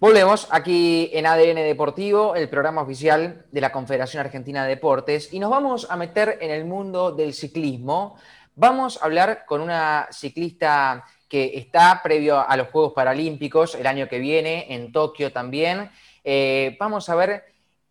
Volvemos aquí en ADN Deportivo, el programa oficial de la Confederación Argentina de Deportes, y nos vamos a meter en el mundo del ciclismo. Vamos a hablar con una ciclista que está previo a los Juegos Paralímpicos el año que viene, en Tokio también. Eh, vamos a ver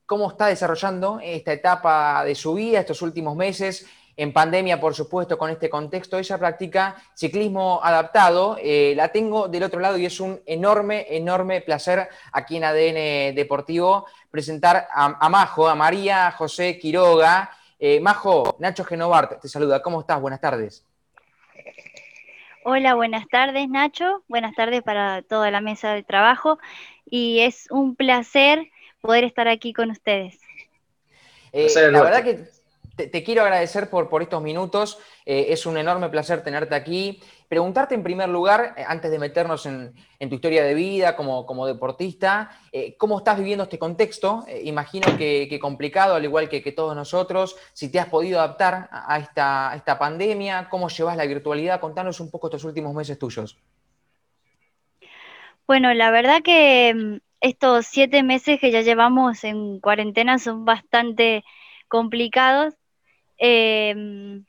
cómo está desarrollando esta etapa de su vida, estos últimos meses, en pandemia, por supuesto, con este contexto. Ella practica ciclismo adaptado. Eh, la tengo del otro lado y es un enorme, enorme placer aquí en ADN Deportivo presentar a, Majo, a María José Quiroga. Eh, Majo, Nacho Genovart te saluda. ¿Cómo estás? Buenas tardes. Hola, buenas tardes Nacho, buenas tardes para toda la mesa de trabajo y es un placer poder estar aquí con ustedes. Eh, la verdad que te, quiero agradecer por, por estos minutos. Eh, es un enorme placer tenerte aquí. Preguntarte en primer lugar, eh, antes de meternos en, tu historia de vida como, como deportista, eh, ¿cómo estás viviendo este contexto? imagino que, complicado, al igual que, que, todos nosotros. Si te has podido adaptar a esta, esta pandemia, ¿cómo llevas la virtualidad? Contanos un poco estos últimos meses tuyos. Bueno, la verdad que mm, estos siete meses que ya llevamos en cuarentena son bastante complicados Em,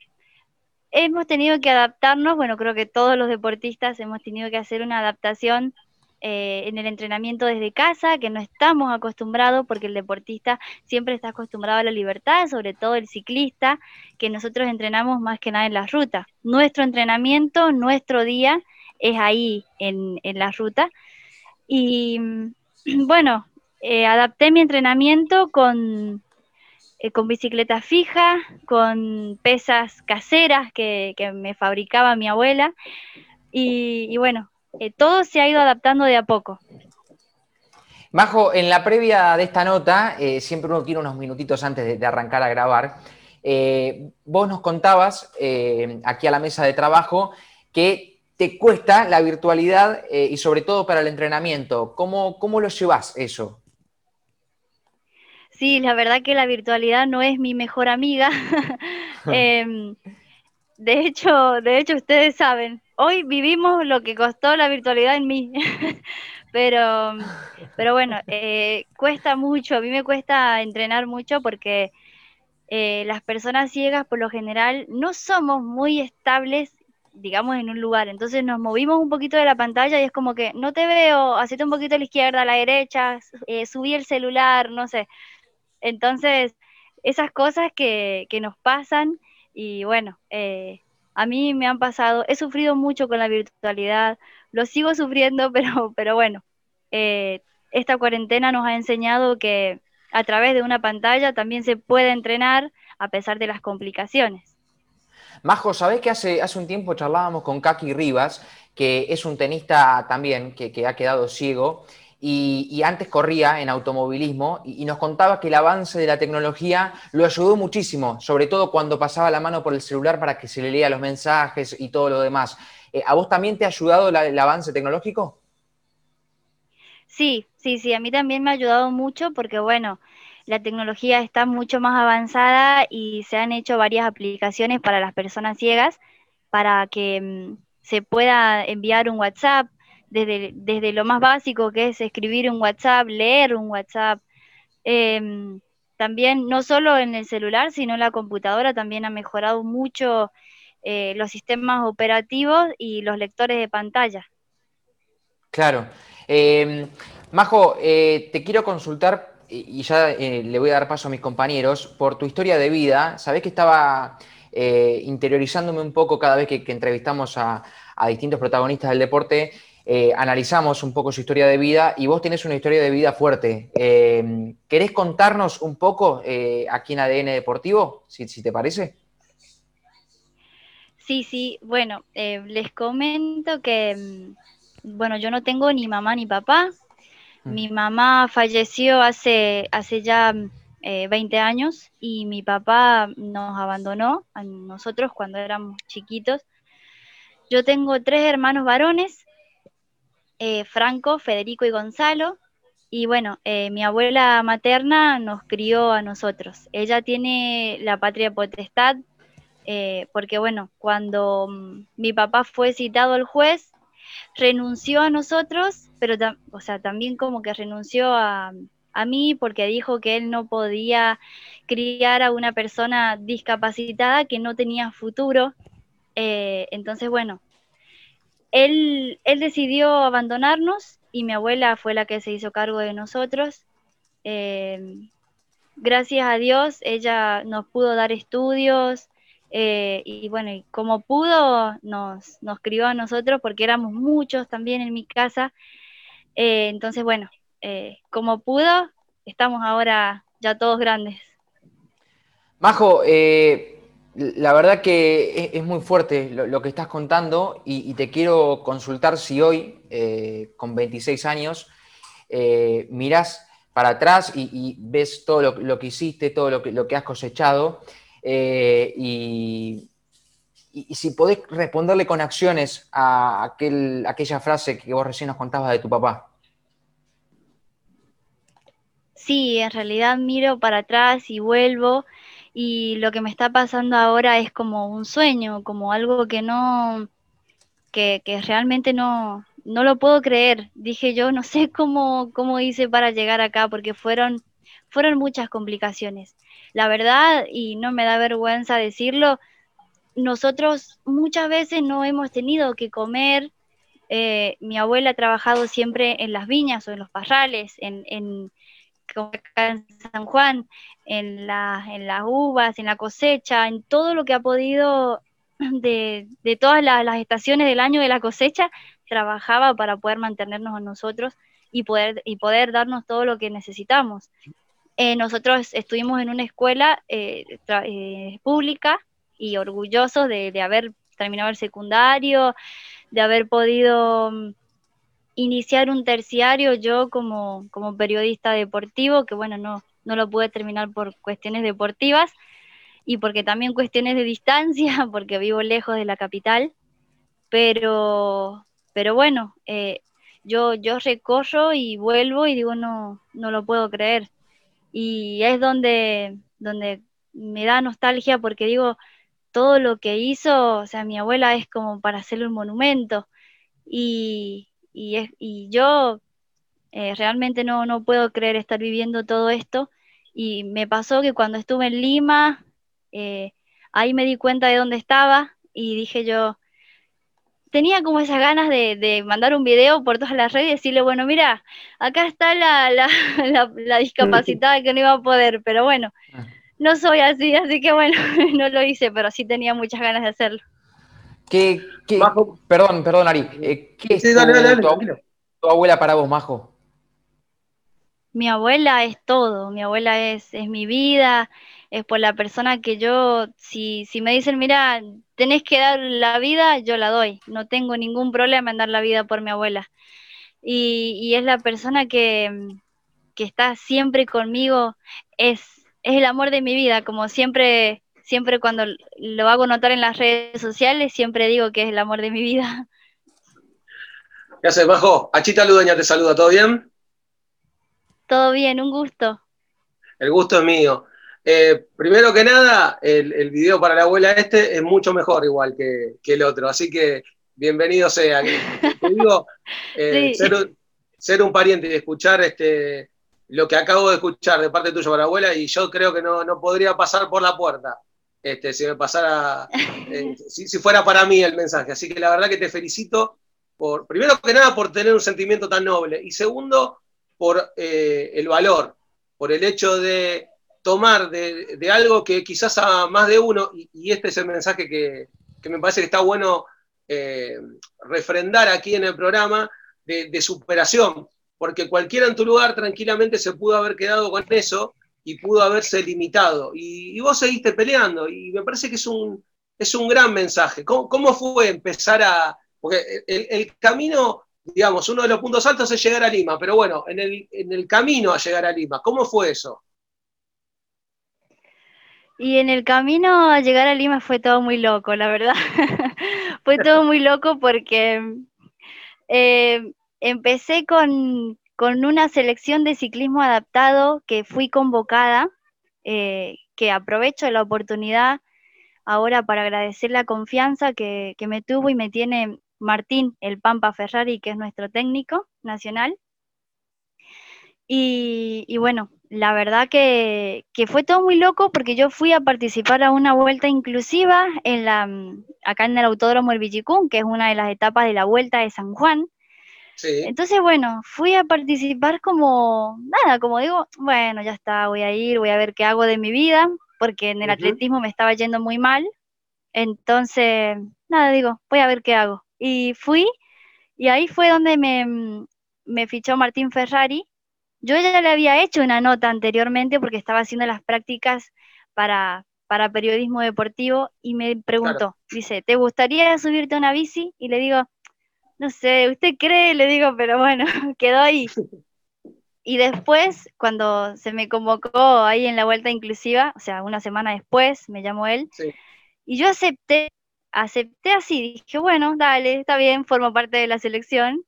hemos tenido que adaptarnos, bueno, creo que todos los deportistas hemos tenido que hacer una adaptación eh, en el entrenamiento desde casa, que no estamos acostumbrados porque el deportista siempre está acostumbrado a la libertad, sobre todo el ciclista, que nosotros entrenamos más que nada en las rutas. Nuestro entrenamiento, nuestro día es ahí en, en la ruta. Y bueno, eh, adapté mi entrenamiento con eh, con bicicleta fija, con pesas caseras que, me fabricaba mi abuela. Y, bueno, eh, todo se ha ido adaptando de a poco. Majo, en la previa de esta nota, eh, siempre uno quiere unos minutitos antes de, arrancar a grabar, vos nos contabas aquí a la mesa de trabajo que te cuesta la virtualidad y sobre todo para el entrenamiento. ¿Cómo, cómo lo llevas eso? Sí, la verdad que la virtualidad no es mi mejor amiga. Em, de hecho, de hecho, ustedes saben, hoy vivimos lo que costó la virtualidad en mí. pero, pero bueno, eh, cuesta mucho, a mí me cuesta entrenar mucho porque eh, las personas ciegas por lo general no somos muy estables digamos, en un lugar. Entonces nos movimos un poquito de la pantalla y es como que no te veo, hacete un poquito a la izquierda, a la derecha, eh, subí el celular, no sé. Entonces, esas cosas que, nos pasan y bueno, eh, a mí me han pasado, he sufrido mucho con la virtualidad, lo sigo sufriendo, pero, pero bueno, eh, esta cuarentena nos ha enseñado que a través de una pantalla también se puede entrenar a pesar de las complicaciones. Majo, ¿sabés que hace, hace un tiempo charlábamos con Kaki Rivas, que es un tenista también que, que ha quedado ciego, y, antes corría en automovilismo y, nos contaba que el avance de la tecnología lo ayudó muchísimo, sobre todo cuando pasaba la mano por el celular para que se le lea los mensajes y todo lo demás. Eh, ¿A vos también te ha ayudado el avance tecnológico? Sí, sí, sí, a mí también me ha ayudado mucho porque, bueno, la tecnología está mucho más avanzada y se han hecho varias aplicaciones para las personas ciegas para que mm, se pueda enviar un WhatsApp desde, lo más básico que es escribir un WhatsApp, leer un WhatsApp. Em, también, no solo en el celular, sino en la computadora, también ha mejorado mucho eh, los sistemas operativos y los lectores de pantalla. Claro. Em, Majo, eh, te quiero consultar, y ya eh, le voy a dar paso a mis compañeros, por tu historia de vida. Sabés que estaba interiorizándome un poco cada vez que, entrevistamos a distintos protagonistas del deporte eh, analizamos un poco su historia de vida y vos tenés una historia de vida fuerte. Eh, ¿Querés contarnos un poco eh, aquí en ADN Deportivo, si, te parece? Sí, sí, bueno, les comento que, mm, bueno, yo no tengo ni mamá ni papá. Mm. Mi mamá falleció hace, hace ya 20 años y mi papá nos abandonó a nosotros cuando éramos chiquitos. Yo tengo tres hermanos varones eh, Franco, Federico y Gonzalo. Y bueno, eh, mi abuela materna nos crió a nosotros. Ella tiene la patria potestad, eh, porque bueno, cuando mm, mi papá fue citado al juez, renunció a nosotros, pero o sea, también como que renunció a, a mí porque dijo que él no podía criar a una persona discapacitada que no tenía futuro. Entonces, bueno, él, él decidió abandonarnos y mi abuela fue la que se hizo cargo de nosotros. Eh, gracias a Dios, ella nos pudo dar estudios eh, y bueno, y como pudo, nos, crió a nosotros porque éramos muchos también en mi casa. entonces, bueno, como pudo, estamos ahora ya todos grandes. Majo, eh, la verdad que es, muy fuerte lo, que estás contando y, te quiero consultar si hoy, eh, con 26 años, eh, mirás para atrás y, ves todo lo, que hiciste, todo lo que, lo que has cosechado y, si podés responderle con acciones a aquel, aquella frase que vos recién nos contabas de tu papá. Sí, en realidad miro para atrás y vuelvo y lo que me está pasando ahora es como un sueño, como algo que no, que, realmente no, no lo puedo creer. Dije yo, no sé cómo, cómo hice para llegar acá, porque fueron, fueron muchas complicaciones. La verdad, y no me da vergüenza decirlo, nosotros muchas veces no hemos tenido que comer. Eh, mi abuela ha trabajado siempre en las viñas o en los parrales, en, en, acá en San Juan, en, la, en las uvas, en la cosecha, en todo lo que ha podido de, todas las, estaciones del año de la cosecha, trabajaba para poder mantenernos a nosotros y poder, y poder darnos todo lo que necesitamos. Eh, nosotros estuvimos en una escuela eh, eh, pública y orgullosos de, de haber terminado el secundario, de haber podido mm, iniciar un terciario yo como, como periodista deportivo, que bueno, no, no lo pude terminar por cuestiones deportivas y porque también cuestiones de distancia, porque vivo lejos de la capital, pero, pero bueno, eh, yo, yo recorro y vuelvo y digo, no, no lo puedo creer. Y es donde, donde me da nostalgia porque digo, todo lo que hizo, o sea, mi abuela es como para hacerle un monumento. Y, y, es, y yo eh, realmente no, no puedo creer estar viviendo todo esto. Y me pasó que cuando estuve en Lima, eh, ahí me di cuenta de dónde estaba y dije yo, tenía como esas ganas de, mandar un video por todas las redes y decirle, bueno, mira, acá está la, la, la, discapacitada que no iba a poder, pero bueno, no soy así, así que bueno, no lo hice, pero sí tenía muchas ganas de hacerlo. ¿Qué, perdón, perdón, Ari. Eh, ¿Qué es tu, abuela para vos, Majo? Mi abuela es todo, mi abuela es, es mi vida, es por la persona que yo, si, si me dicen, mira, tenés que dar la vida, yo la doy, no tengo ningún problema en dar la vida por mi abuela. Y, y es la persona que, que está siempre conmigo, es, es el amor de mi vida, como siempre siempre cuando lo hago notar en las redes sociales, siempre digo que es el amor de mi vida. ¿Qué haces, Bajo? Achita Ludeña te saluda, ¿todo bien? Todo bien, un gusto. El gusto es mío. Eh, primero que nada, el, video para la abuela este es mucho mejor igual que, el otro, así que bienvenido sea. Te digo, eh, ser, un pariente y escuchar este, lo que acabo de escuchar de parte tuya para la abuela y yo creo que no, no podría pasar por la puerta. Este, si me pasara, eh, si, fuera para mí el mensaje. Así que la verdad que te felicito, por, primero que nada, por tener un sentimiento tan noble y segundo, por eh, el valor, por el hecho de tomar de, algo que quizás a más de uno, y, este es el mensaje que, me parece que está bueno eh, refrendar aquí en el programa, de, de superación, porque cualquiera en tu lugar tranquilamente se pudo haber quedado con eso y pudo haberse limitado. Y, vos seguiste peleando y me parece que es un, es un gran mensaje. ¿Cómo, fue empezar a...? Porque el, camino, digamos, uno de los puntos altos es llegar a Lima, pero bueno, en el, en el camino a llegar a Lima, ¿cómo fue eso? Y en el camino a llegar a Lima fue todo muy loco, la verdad. fue todo muy loco porque eh, empecé con, con una selección de ciclismo adaptado que fui convocada, eh, que aprovecho la oportunidad ahora para agradecer la confianza que, me tuvo y me tiene Martín El Pampa Ferrari, que es nuestro técnico nacional. Y, bueno, la verdad que, fue todo muy loco porque yo fui a participar a una vuelta inclusiva en la, acá en el Autódromo El Villicún, que es una de las etapas de la Vuelta de San Juan. Entonces, bueno, fui a participar como, nada, como digo, bueno, ya está, voy a ir, voy a ver qué hago de mi vida, porque en el atletismo me estaba yendo muy mal. Entonces, nada, digo, voy a ver qué hago. Y fui, y ahí fue donde me, me fichó Martín Ferrari. Yo ya le había hecho una nota anteriormente porque estaba haciendo las prácticas para, para periodismo deportivo y me preguntó, dice, ¿te gustaría subirte a una bici? Y le digo, no sé, ¿usted cree? Le digo, pero bueno, quedó ahí. Y después, cuando se me convocó ahí en la vuelta inclusiva, o sea, una semana después, me llamó él, y yo acepté, acepté así, dije, bueno, dale, está bien, formo parte de la selección,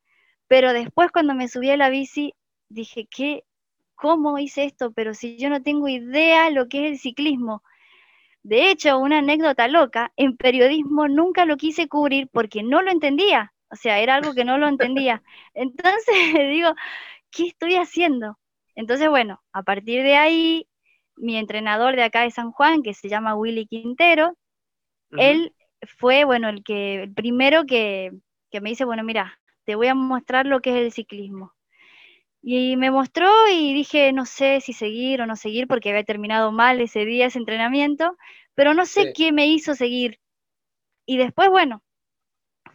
pero después cuando me subí a la bici, dije, ¿qué? ¿Cómo hice esto? Pero si yo no tengo idea lo que es el ciclismo. De hecho, una anécdota loca, en periodismo nunca lo quise cubrir porque no lo entendía. O sea, era algo que no lo entendía. Entonces digo, ¿qué estoy haciendo? Entonces, bueno, a partir de ahí, mi entrenador de acá de San Juan, que se llama Willy Quintero, él fue, bueno, el que, el primero que, que me dice, bueno, mira, te voy a mostrar lo que es el ciclismo. Y me mostró y dije, no sé si seguir o no seguir porque había terminado mal ese día, ese entrenamiento, pero no sé qué me hizo seguir. Y después, bueno,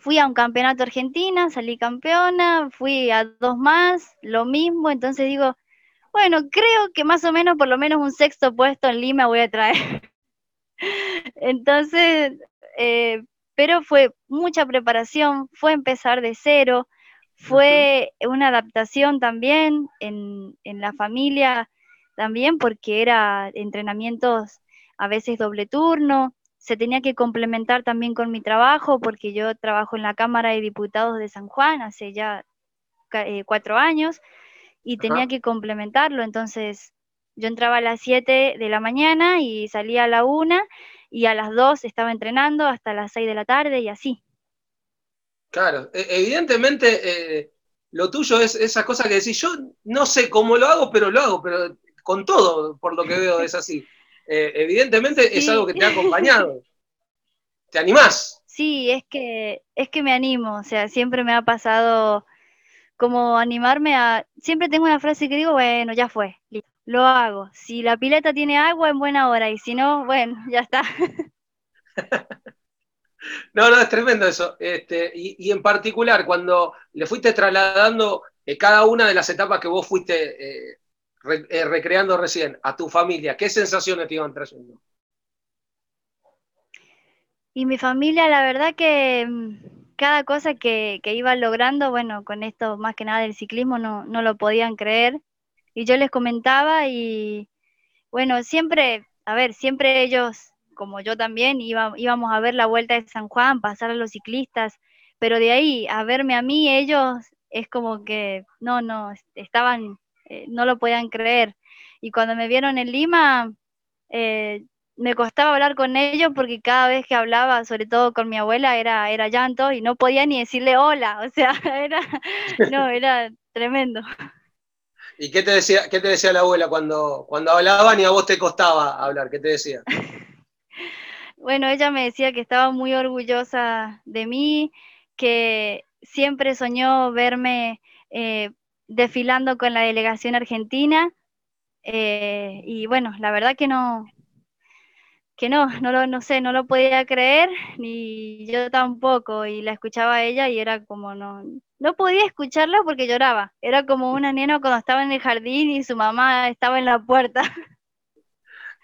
fui a un campeonato argentina, salí campeona, fui a dos más, lo mismo, entonces digo, bueno, creo que más o menos por lo menos un sexto puesto en Lima voy a traer. entonces, eh, pero fue mucha preparación, fue empezar de cero, fue una adaptación también en, en la familia, también porque era entrenamientos a veces doble turno, se tenía que complementar también con mi trabajo, porque yo trabajo en la Cámara de Diputados de San Juan hace ya eh, cuatro años, y tenía que complementarlo. Entonces, yo entraba a las 7 de la mañana y salía a la 1 y a las 2 estaba entrenando hasta las 6 de la tarde y así. Claro, e, evidentemente eh, lo tuyo es esa cosa que decís, yo no sé cómo lo hago, pero lo hago, pero con todo, por lo que veo, es así. Eh, evidentemente es algo que te ha acompañado. ¿Te animás? Sí, es que, es que me animo, o sea, siempre me ha pasado como animarme a... Siempre tengo una frase que digo, bueno, ya fue, lo hago. Si la pileta tiene agua, en buena hora, y si no, bueno, ya está. No, no, es tremendo eso. Este, y, en particular, cuando le fuiste trasladando eh, cada una de las etapas que vos fuiste eh, eh, recreando recién a tu familia, ¿qué sensaciones te iban trayendo? Y mi familia, la verdad que mm, cada cosa que, que iba logrando, bueno, con esto más que nada del ciclismo no, no lo podían creer. Y yo les comentaba y, bueno, siempre, a ver, siempre ellos, como yo también, íbamos a ver la vuelta de San Juan, pasar a los ciclistas, pero de ahí a verme a mí, ellos es como que, no, no, estaban eh, no lo podían creer. Y cuando me vieron en Lima, eh, me costaba hablar con ellos porque cada vez que hablaba, sobre todo con mi abuela, era, era llanto y no podía ni decirle hola. O sea, era, no, era tremendo. ¿Y qué te decía, qué te decía la abuela cuando, cuando hablaban y a vos te costaba hablar? ¿Qué te decía? bueno, ella me decía que estaba muy orgullosa de mí, que siempre soñó verme eh, desfilando con la delegación argentina. Eh, y bueno, la verdad que no, que no, no lo, no sé, no lo podía creer, ni yo tampoco, y la escuchaba a ella y era como no, no podía escucharla porque lloraba, era como una nena cuando estaba en el jardín y su mamá estaba en la puerta.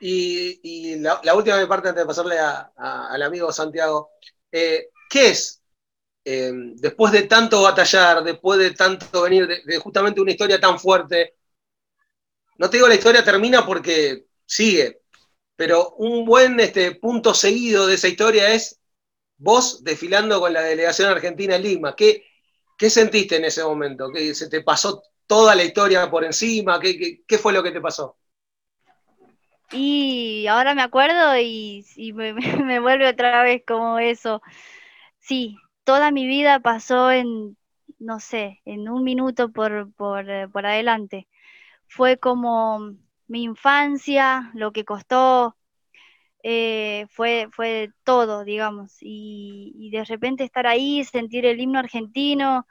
Y, la, última parte antes de pasarle al amigo Santiago, eh, ¿qué es Em, después de tanto batallar, después de tanto venir de, justamente una historia tan fuerte, no te digo la historia termina porque sigue, pero un buen este, punto seguido de esa historia es vos desfilando con la delegación argentina en Lima. ¿Qué, sentiste en ese momento? ¿Que se te pasó toda la historia por encima? ¿Qué, qué, fue lo que te pasó? Y ahora me acuerdo y, me, me vuelve otra vez como eso. Sí, toda mi vida pasó en, no sé, en un minuto por, por, eh, por adelante. Fue como mi infancia, lo que costó, eh, fue, fue todo, digamos. Y, de repente estar ahí, sentir el himno argentino,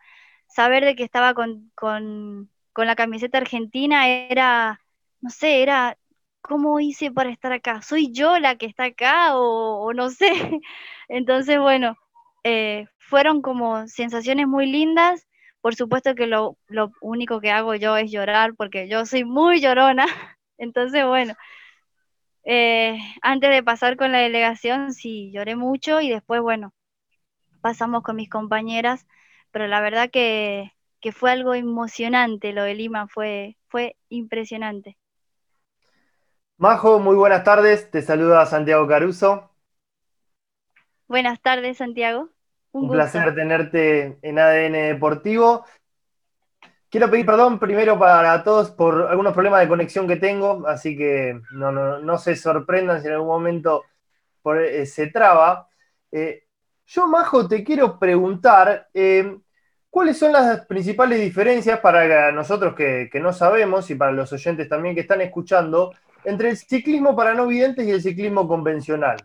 saber de que estaba con, con, con la camiseta argentina, era, no sé, era, ¿cómo hice para estar acá? ¿Soy yo la que está acá o, no sé? Entonces, bueno, eh, fueron como sensaciones muy lindas. Por supuesto que lo, lo único que hago yo es llorar porque yo soy muy llorona. Entonces, bueno, eh, antes de pasar con la delegación, sí, lloré mucho y después, bueno, pasamos con mis compañeras, pero la verdad que, que fue algo emocionante lo de Lima, fue, fue impresionante. Majo, muy buenas tardes, te saluda Santiago Caruso. Buenas tardes, Santiago. Un, placer tenerte en ADN Deportivo. Quiero pedir perdón primero para todos por algunos problemas de conexión que tengo, así que no, se sorprendan si en algún momento eh, se traba. Eh, yo, Majo, te quiero preguntar, eh, ¿cuáles son las principales diferencias para nosotros que, no sabemos y para los oyentes también que están escuchando entre el ciclismo para no videntes y el ciclismo convencional?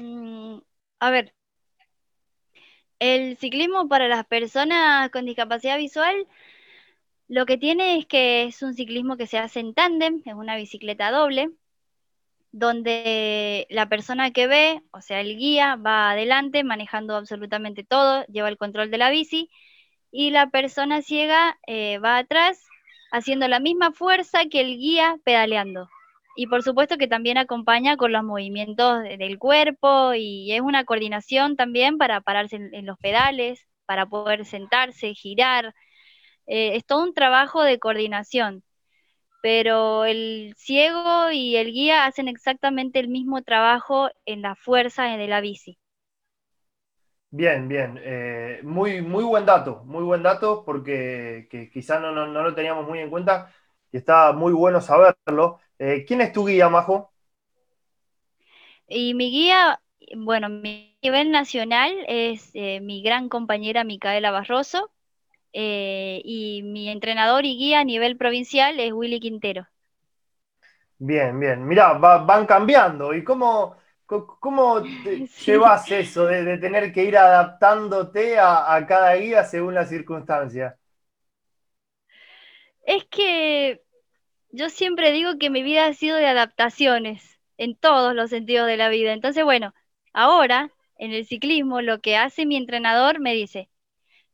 Mm, a ver, el ciclismo para las personas con discapacidad visual lo que tiene es que es un ciclismo que se hace en tándem, es una bicicleta doble, donde la persona que ve, o sea, el guía, va adelante manejando absolutamente todo, lleva el control de la bici, y la persona ciega eh, va atrás haciendo la misma fuerza que el guía pedaleando. Y por supuesto que también acompaña con los movimientos del cuerpo y es una coordinación también para pararse en, los pedales, para poder sentarse, girar. Eh, es todo un trabajo de coordinación, pero el ciego y el guía hacen exactamente el mismo trabajo en la fuerza de la bici. Bien, bien. Eh, muy, muy buen dato, muy buen dato porque quizás no, no, lo teníamos muy en cuenta y está muy bueno saberlo. Eh, ¿Quién es tu guía, Majo? Y mi guía, bueno, mi nivel nacional es eh, mi gran compañera Micaela Barroso eh, y mi entrenador y guía a nivel provincial es Willy Quintero. Bien, bien. Mirá, van cambiando. ¿Y cómo, cómo llevas eso de, tener que ir adaptándote a, a cada guía según la circunstancia? Es que yo siempre digo que mi vida ha sido de adaptaciones en todos los sentidos de la vida. Entonces, bueno, ahora en el ciclismo lo que hace mi entrenador me dice,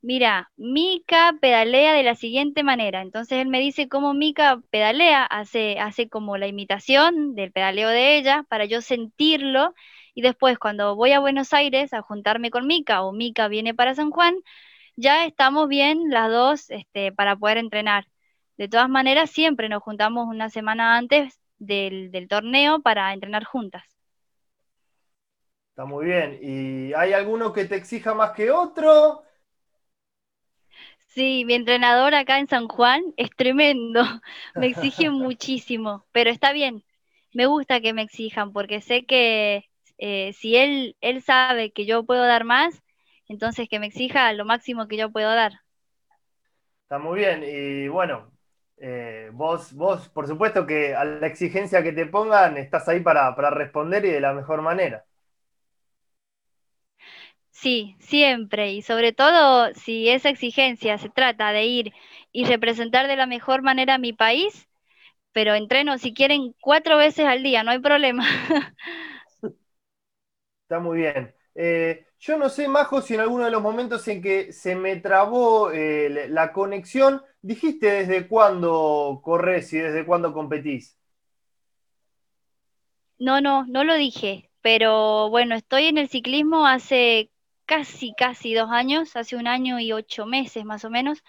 mira, Mica pedalea de la siguiente manera. Entonces él me dice cómo Mica pedalea, hace, hace como la imitación del pedaleo de ella para yo sentirlo. Y después cuando voy a Buenos Aires a juntarme con Mica o Mica viene para San Juan, ya estamos bien las dos este, para poder entrenar. De todas maneras, siempre nos juntamos una semana antes del, torneo para entrenar juntas. Está muy bien. ¿Y hay alguno que te exija más que otro? Sí, mi entrenador acá en San Juan es tremendo, me exige muchísimo, pero está bien, me gusta que me exijan porque sé que eh, si él, él sabe que yo puedo dar más, entonces que me exija lo máximo que yo puedo dar. Está muy bien, y bueno, eh, vos, vos, por supuesto que a la exigencia que te pongan, estás ahí para, responder y de la mejor manera. Sí, siempre. Y sobre todo si esa exigencia se trata de ir y representar de la mejor manera a mi país, pero entreno si quieren cuatro veces al día, no hay problema. Está muy bien. Eh, yo no sé, Majo, si en alguno de los momentos en que se me trabó eh, la conexión, dijiste desde cuándo corres y desde cuándo competís. No, no, no lo dije, pero bueno, estoy en el ciclismo hace casi, casi dos años, hace un año y ocho meses más o menos,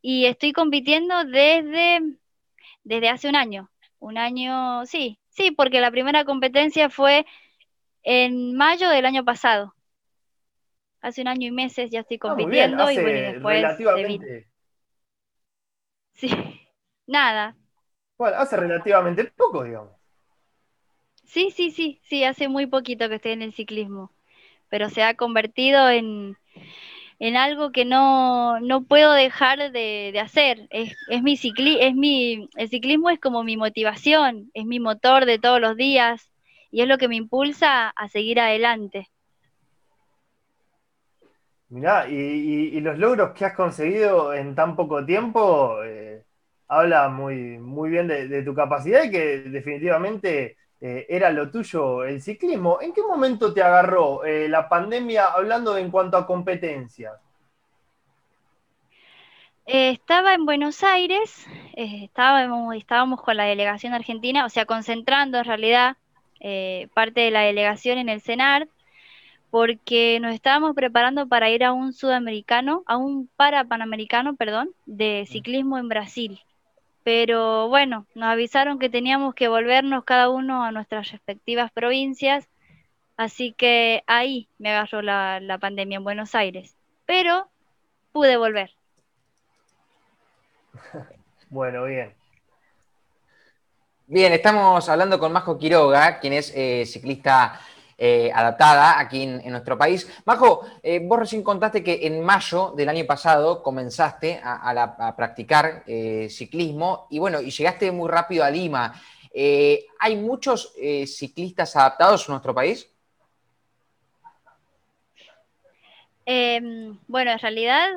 y estoy compitiendo desde, desde hace un año. Un año, sí, sí, porque la primera competencia fue en mayo del año pasado. Hace un año y meses ya estoy ah, compitiendo y bueno, después relativamente... Sí, nada. Bueno, hace relativamente poco, digamos. Sí, sí, sí, sí, hace muy poquito que estoy en el ciclismo. pero se ha convertido en, en algo que no, no puedo dejar de, hacer. Es, es mi cicli es mi, el ciclismo es como mi motivación, es mi motor de todos los días y es lo que me impulsa a seguir adelante. Mirá, y, los logros que has conseguido en tan poco tiempo eh, habla muy, muy bien de, tu capacidad y que definitivamente eh, era lo tuyo el ciclismo. ¿En qué momento te agarró eh, la pandemia hablando en cuanto a competencias? estaba en Buenos Aires, estábamos, estábamos con la delegación argentina, o sea, concentrando en realidad parte de la delegación en el CENAR porque nos estábamos preparando para ir a un sudamericano, a un para panamericano, perdón, de ciclismo en Brasil. Pero bueno, nos avisaron que teníamos que volvernos cada uno a nuestras respectivas provincias, así que ahí me agarró la, la pandemia en Buenos Aires. Pero pude volver. Bueno, bien. Bien, estamos hablando con Majo Quiroga, quien es eh, ciclista eh, adaptada aquí en, nuestro país. Majo, eh, vos recién contaste que en mayo del año pasado comenzaste a, practicar eh, ciclismo y bueno, y llegaste muy rápido a Lima. ¿Hay muchos ciclistas adaptados en nuestro país? Em, bueno, en realidad,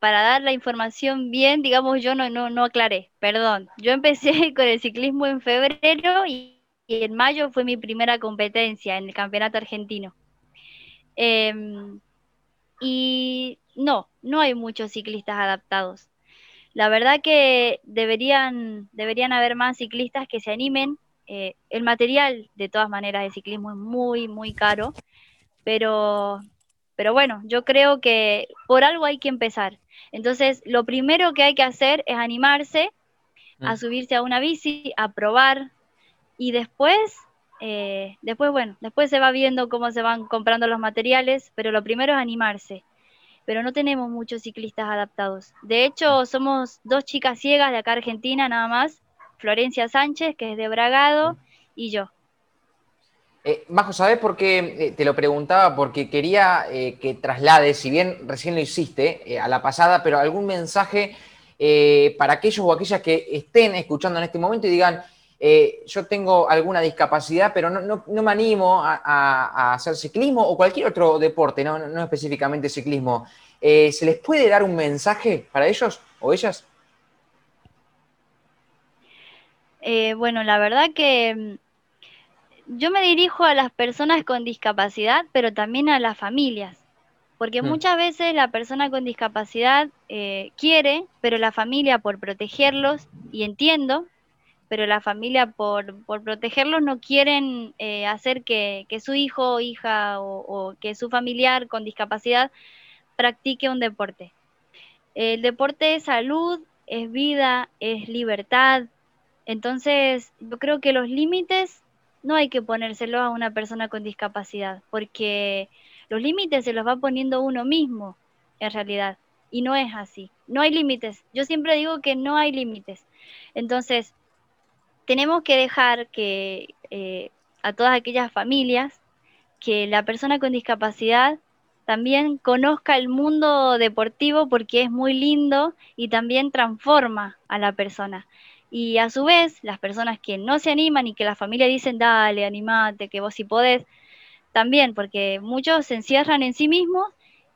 para dar la información bien, digamos, yo no, no, no aclaré, perdón. Yo empecé con el ciclismo en febrero y y en mayo fue mi primera competencia en el campeonato argentino. Em, y no, no hay muchos ciclistas adaptados. La verdad que deberían, deberían haber más ciclistas que se animen. Eh, el material, de todas maneras, de ciclismo es muy, muy caro, pero, pero bueno, yo creo que por algo hay que empezar. Entonces, lo primero que hay que hacer es animarse a mm. subirse a una bici, a probar, y después, eh, después, bueno, después se va viendo cómo se van comprando los materiales, pero lo primero es animarse. Pero no tenemos muchos ciclistas adaptados. De hecho, somos dos chicas ciegas de acá Argentina nada más, Florencia Sánchez, que es de Bragado, y yo. Eh, Majo, ¿sabes por qué eh, te lo preguntaba? Porque quería que traslades, si bien recién lo hiciste a la pasada, pero algún mensaje para aquellos o aquellas que estén escuchando en este momento y digan, eh, yo tengo alguna discapacidad, pero no, me animo a, hacer ciclismo o cualquier otro deporte, no, específicamente ciclismo. Eh, ¿Se les puede dar un mensaje para ellos o ellas? Eh, bueno, la verdad que mm, yo me dirijo a las personas con discapacidad, pero también a las familias, porque mm. muchas veces la persona con discapacidad quiere, pero la familia por protegerlos, y entiendo, pero la familia por, por protegerlos no quieren eh, hacer que, su hijo o hija o, que su familiar con discapacidad practique un deporte. El deporte es salud, es vida, es libertad. Entonces, yo creo que los límites no hay que ponérselos a una persona con discapacidad, porque los límites se los va poniendo uno mismo, en realidad, y no es así. No hay límites. Yo siempre digo que no hay límites. Entonces, tenemos que dejar que eh, a todas aquellas familias que la persona con discapacidad también conozca el mundo deportivo porque es muy lindo y también transforma a la persona. Y a su vez, las personas que no se animan y que la familia dicen, dale, animate, que vos sí podés, también, porque muchos se encierran en sí mismos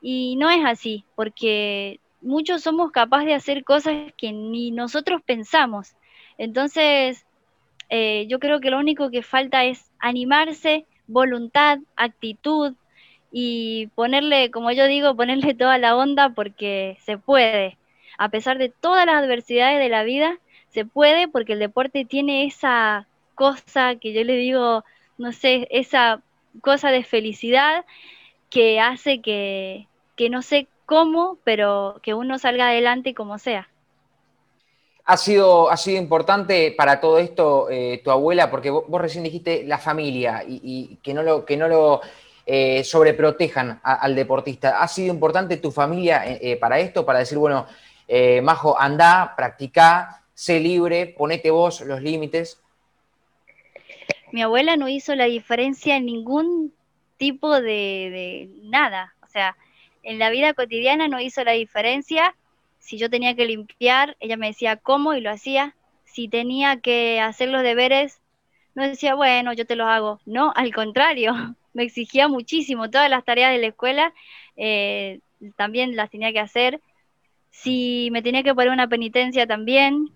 y no es así, porque muchos somos capaces de hacer cosas que ni nosotros pensamos. Entonces, eh, yo creo que lo único que falta es animarse, voluntad, actitud y ponerle, como yo digo, ponerle toda la onda porque se puede. A pesar de todas las adversidades de la vida, se puede porque el deporte tiene esa cosa que yo le digo, no sé, esa cosa de felicidad que hace que, que no sé cómo, pero que uno salga adelante como sea. Ha sido, ha sido importante para todo esto eh, tu abuela, porque vos, recién dijiste la familia y, que no lo, que no lo eh, sobreprotejan al deportista. ¿Ha sido importante tu familia eh, para esto, para decir, bueno, Majo, anda, practica, sé libre, ponete vos los límites? Mi abuela no hizo la diferencia en ningún tipo de, de nada. O sea, en la vida cotidiana no hizo la diferencia. Si yo tenía que limpiar, ella me decía cómo y lo hacía. Si tenía que hacer los deberes, no decía, bueno, yo te los hago. No, al contrario, me exigía muchísimo. Todas las tareas de la escuela eh, también las tenía que hacer. Si me tenía que poner una penitencia también.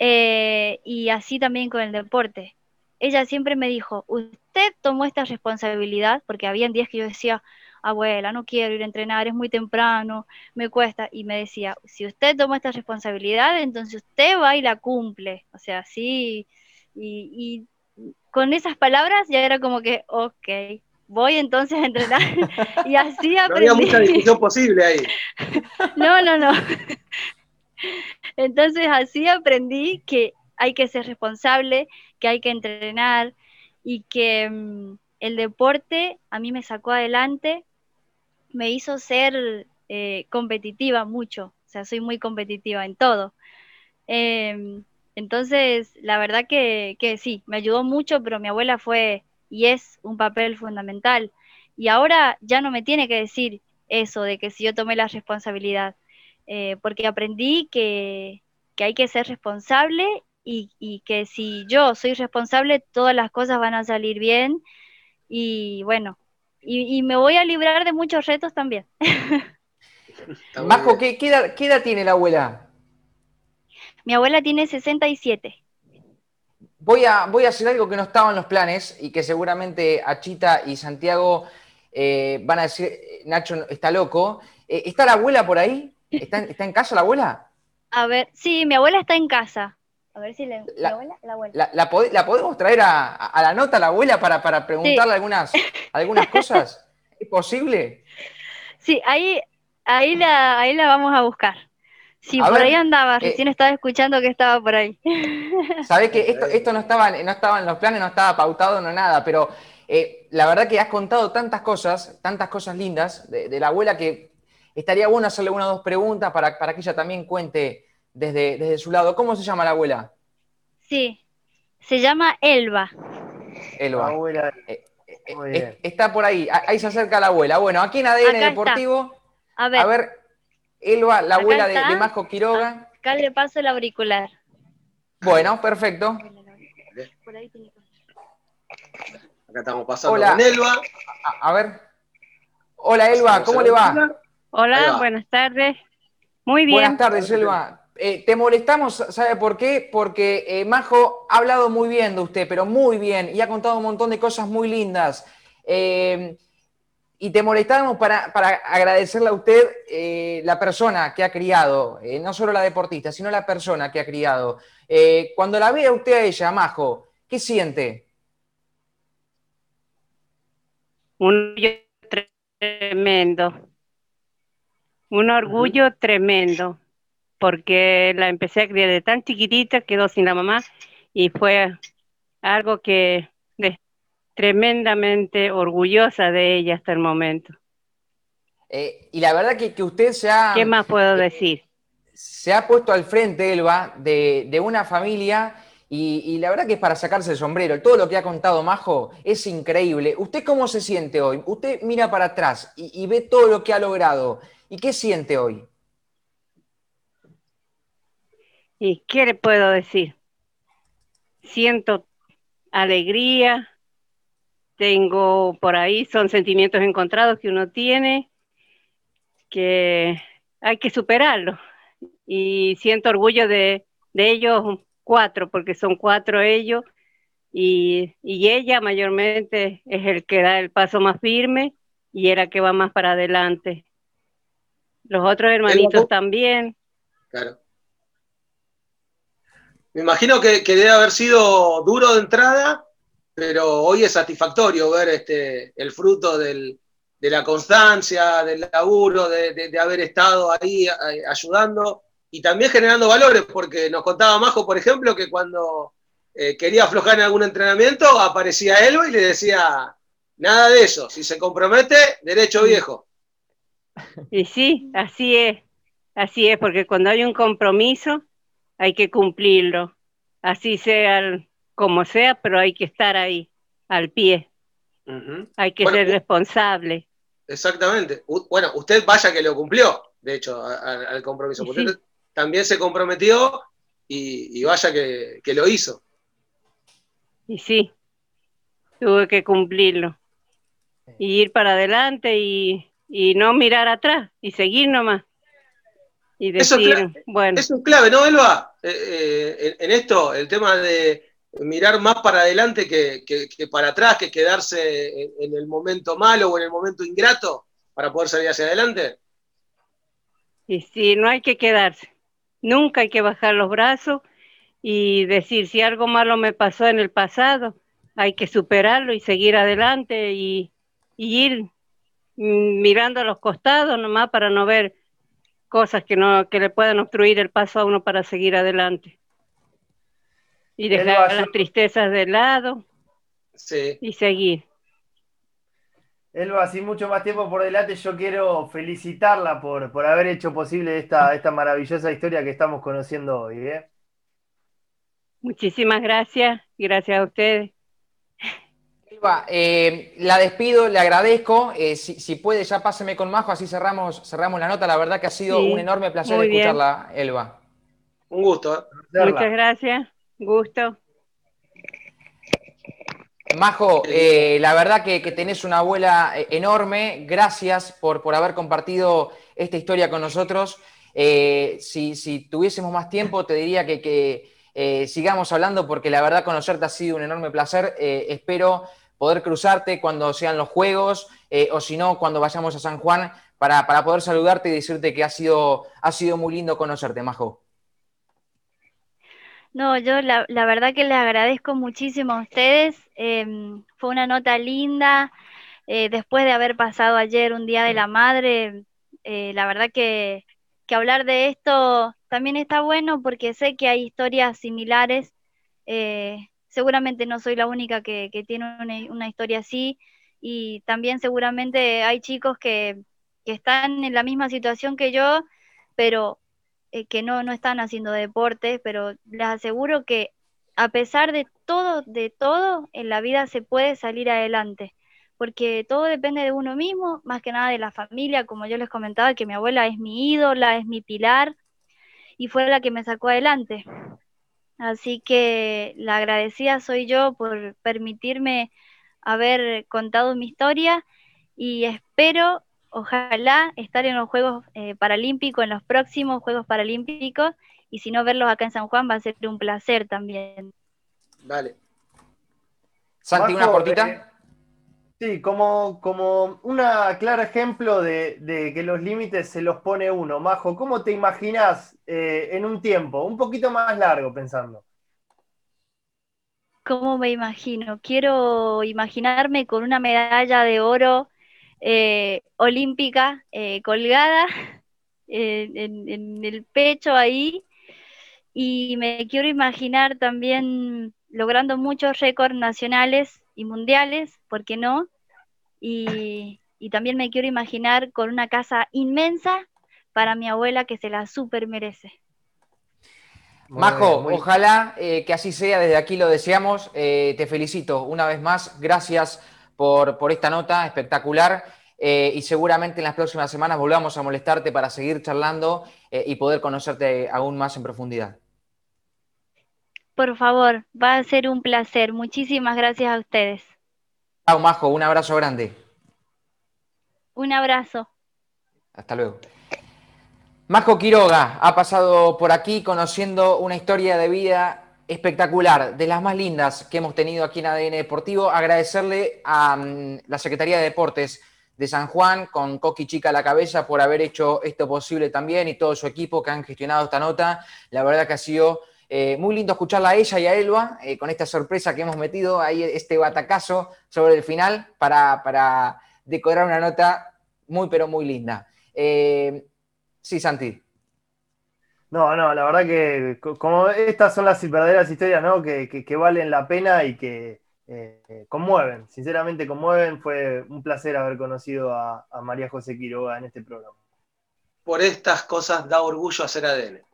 Eh, y así también con el deporte. Ella siempre me dijo, usted tomó esta responsabilidad, porque había días que yo decía, abuela, no quiero ir a entrenar, es muy temprano, me cuesta. Y me decía, si usted toma esta responsabilidad, entonces usted va y la cumple. O sea, sí. Y, con esas palabras ya era como que, ok, voy entonces a entrenar. y así aprendí. No había mucha discusión posible ahí. no, no, no. Entonces así aprendí que hay que ser responsable, que hay que entrenar y que mm, el deporte a mí me sacó adelante me hizo ser eh, competitiva mucho, o sea, soy muy competitiva en todo. Em, entonces, la verdad que, sí, me ayudó mucho, pero mi abuela fue y es un papel fundamental. Y ahora ya no me tiene que decir eso de que si yo tomé la responsabilidad, eh, porque aprendí que, hay que ser responsable y, que si yo soy responsable, todas las cosas van a salir bien. Y bueno, y, me voy a librar de muchos retos también. Majo, ¿qué, edad, ¿qué, edad, tiene la abuela? Mi abuela tiene 67. Voy a, voy a hacer algo que no estaba en los planes y que seguramente Achita y Santiago eh, van a decir, Nacho está loco. Eh, ¿Está la abuela por ahí? ¿Está, ¿Está en casa la abuela? A ver, sí, mi abuela está en casa. A ver si la, abuela, la abuela. La, podemos traer a, la nota a la abuela para, preguntarle algunas, algunas cosas? ¿Es posible? Sí, ahí, ahí, la, ahí la vamos a buscar. Sí, por ahí andaba, eh, recién estaba escuchando que estaba por ahí. Sabés que esto, esto no, estaba, no estaba en los planes, no estaba pautado, no nada, pero eh, la verdad que has contado tantas cosas, tantas cosas lindas de, la abuela que estaría bueno hacerle una o dos preguntas para, para que ella también cuente desde, desde su lado. ¿Cómo se llama la abuela? Sí, se llama Elba. Elba. Abuela. Eh, eh, está por ahí, ahí se acerca la abuela. Bueno, aquí en ADN Deportivo, a ver. Elba, la abuela de, de, Masco Quiroga. Acá le paso el auricular. Bueno, perfecto. Acá estamos pasando Hola. con Elba. A, ver. Hola Elba, ¿cómo le va? Hola, buenas tardes. Muy bien. Buenas tardes, Elba. Eh, te molestamos, ¿sabe por qué? Porque eh, Majo ha hablado muy bien de usted, pero muy bien, y ha contado un montón de cosas muy lindas. Eh, y te molestamos para, agradecerle a usted la persona que ha criado, no solo la deportista, sino la persona que ha criado. cuando la ve usted a ella, Majo, ¿qué siente? Un orgullo tremendo. Un orgullo tremendo porque la empecé a criar de tan chiquitita, quedó sin la mamá y fue algo que tremendamente orgullosa de ella hasta el momento. Eh, y la verdad que, que, usted se ha... ¿Qué más puedo eh, decir? Se ha puesto al frente, Elba, de, una familia y, la verdad que es para sacarse el sombrero. Todo lo que ha contado Majo es increíble. ¿Usted cómo se siente hoy? Usted mira para atrás y ve todo lo que ha logrado. ¿Y qué siente hoy? ¿Y qué le puedo decir? Siento alegría, tengo por ahí, son sentimientos encontrados que uno tiene, que hay que superarlo. Y siento orgullo de, ellos cuatro, porque son cuatro ellos, y, y, ella mayormente es el que da el paso más firme y era que va más para adelante. Los otros hermanitos también. Claro. Me imagino que, debe haber sido duro de entrada, pero hoy es satisfactorio ver este, el fruto de la constancia, del laburo, de, haber estado ahí ayudando y también generando valores, porque nos contaba Majo, por ejemplo, que cuando eh, quería aflojar en algún entrenamiento, aparecía él y le decía, nada de eso, si se compromete, derecho viejo. Y sí, así es, así es, porque cuando hay un compromiso, hay que cumplirlo, así sea como sea, pero hay que estar ahí, al pie. Hay que ser responsable. Exactamente. bueno, usted vaya que lo cumplió, de hecho, al compromiso. Usted también se comprometió y, vaya que, lo hizo. Y sí, tuve que cumplirlo. Y ir para adelante y, no mirar atrás y seguir nomás. Y decir, eso, es bueno. Eso es clave, ¿no, Elba? Eh, eh, en esto, el tema de mirar más para adelante que, para atrás, que quedarse en, el momento malo o en el momento ingrato para poder salir hacia adelante? Y sí, no hay que quedarse. Nunca hay que bajar los brazos y decir, si algo malo me pasó en el pasado, hay que superarlo y seguir adelante y, y ir mirando a los costados nomás para no ver cosas que, no, que le puedan obstruir el paso a uno para seguir adelante. Y dejar las tristezas de lado. Sí. Y seguir. Elba, sin mucho más tiempo por delante, yo quiero felicitarla por, por haber hecho posible esta, esta maravillosa historia que estamos conociendo hoy. ¿eh? Muchísimas gracias, gracias a ustedes. Elba, eh, la despido, le agradezco. Eh, si, puede, ya páseme con Majo, así cerramos, cerramos la nota. La verdad que ha sido un enorme placer escucharla, Elba. Un gusto. Muchas gracias. Gusto. Majo, eh, la verdad que, tenés una abuela eh, enorme. Gracias por, por haber compartido esta historia con nosotros. Eh, si, tuviésemos más tiempo, te diría que, sigamos hablando porque la verdad conocerte ha sido un enorme placer. espero poder cruzarte cuando sean los juegos o si no, cuando vayamos a San Juan para, para, poder saludarte y decirte que ha sido, ha sido muy lindo conocerte, Majo. No, yo la, la verdad que les agradezco muchísimo a ustedes. Em, fue una nota linda. Eh, después de haber pasado ayer un Día de la Madre, eh, la verdad que, que, hablar de esto también está bueno porque sé que hay historias similares. Eh, seguramente no soy la única que, tiene una, historia así y también seguramente hay chicos que, están en la misma situación que yo, pero eh, que no, no están haciendo deporte, pero les aseguro que a pesar de todo, de todo, en la vida se puede salir adelante, porque todo depende de uno mismo, más que nada de la familia, como yo les comentaba, que mi abuela es mi ídola, es mi pilar, y fue la que me sacó adelante. Así que la agradecida soy yo por permitirme haber contado mi historia y espero ojalá estar en los Juegos eh, Paralímpicos, en los próximos Juegos Paralímpicos, y si no verlos acá en San Juan va a ser un placer también. Vale. Santi, una cortita. Sí, como, como un claro ejemplo de, que los límites se los pone uno. Majo, ¿cómo te imaginas eh, en un tiempo, un poquito más largo pensando? ¿Cómo me imagino? Quiero imaginarme con una medalla de oro eh, olímpica eh, colgada en, el pecho ahí y me quiero imaginar también logrando muchos récords nacionales y mundiales, ¿por qué no? Y, también me quiero imaginar con una casa inmensa para mi abuela que se la super merece. Majo, ojalá eh, que así sea, desde aquí lo deseamos. te felicito una vez más, gracias por, esta nota espectacular. Eh, y seguramente en las próximas semanas volvamos a molestarte para seguir charlando eh, y poder conocerte aún más en profundidad. Por favor, va a ser un placer. Muchísimas gracias a ustedes. Chao, Majo, un abrazo grande. Un abrazo. Hasta luego. Majo Quiroga ha pasado por aquí conociendo una historia de vida espectacular, de las más lindas que hemos tenido aquí en ADN Deportivo. Agradecerle a mm, la Secretaría de Deportes de San Juan, con Coqui Chica a la cabeza, por haber hecho esto posible también y todo su equipo que han gestionado esta nota. La verdad que ha sido eh, muy lindo escucharla a ella y a Elba eh, con esta sorpresa que hemos metido ahí, este batacazo sobre el final para, para decorar una nota muy, pero muy linda. Eh, sí, Santi. No, no, la verdad que como estas son las verdaderas historias, ¿no? Que, que, valen la pena y que eh, conmueven, sinceramente conmueven. Fue un placer haber conocido a, María José Quiroga en este programa. Por estas cosas da orgullo hacer ADN.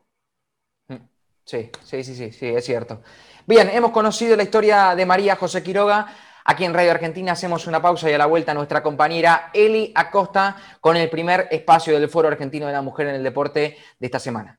Sí, sí, sí, sí, sí, es cierto. Bien, hemos conocido la historia de María José Quiroga. Aquí en Radio Argentina hacemos una pausa y a la vuelta nuestra compañera Eli Acosta con el primer espacio del Foro Argentino de la Mujer en el Deporte de esta semana.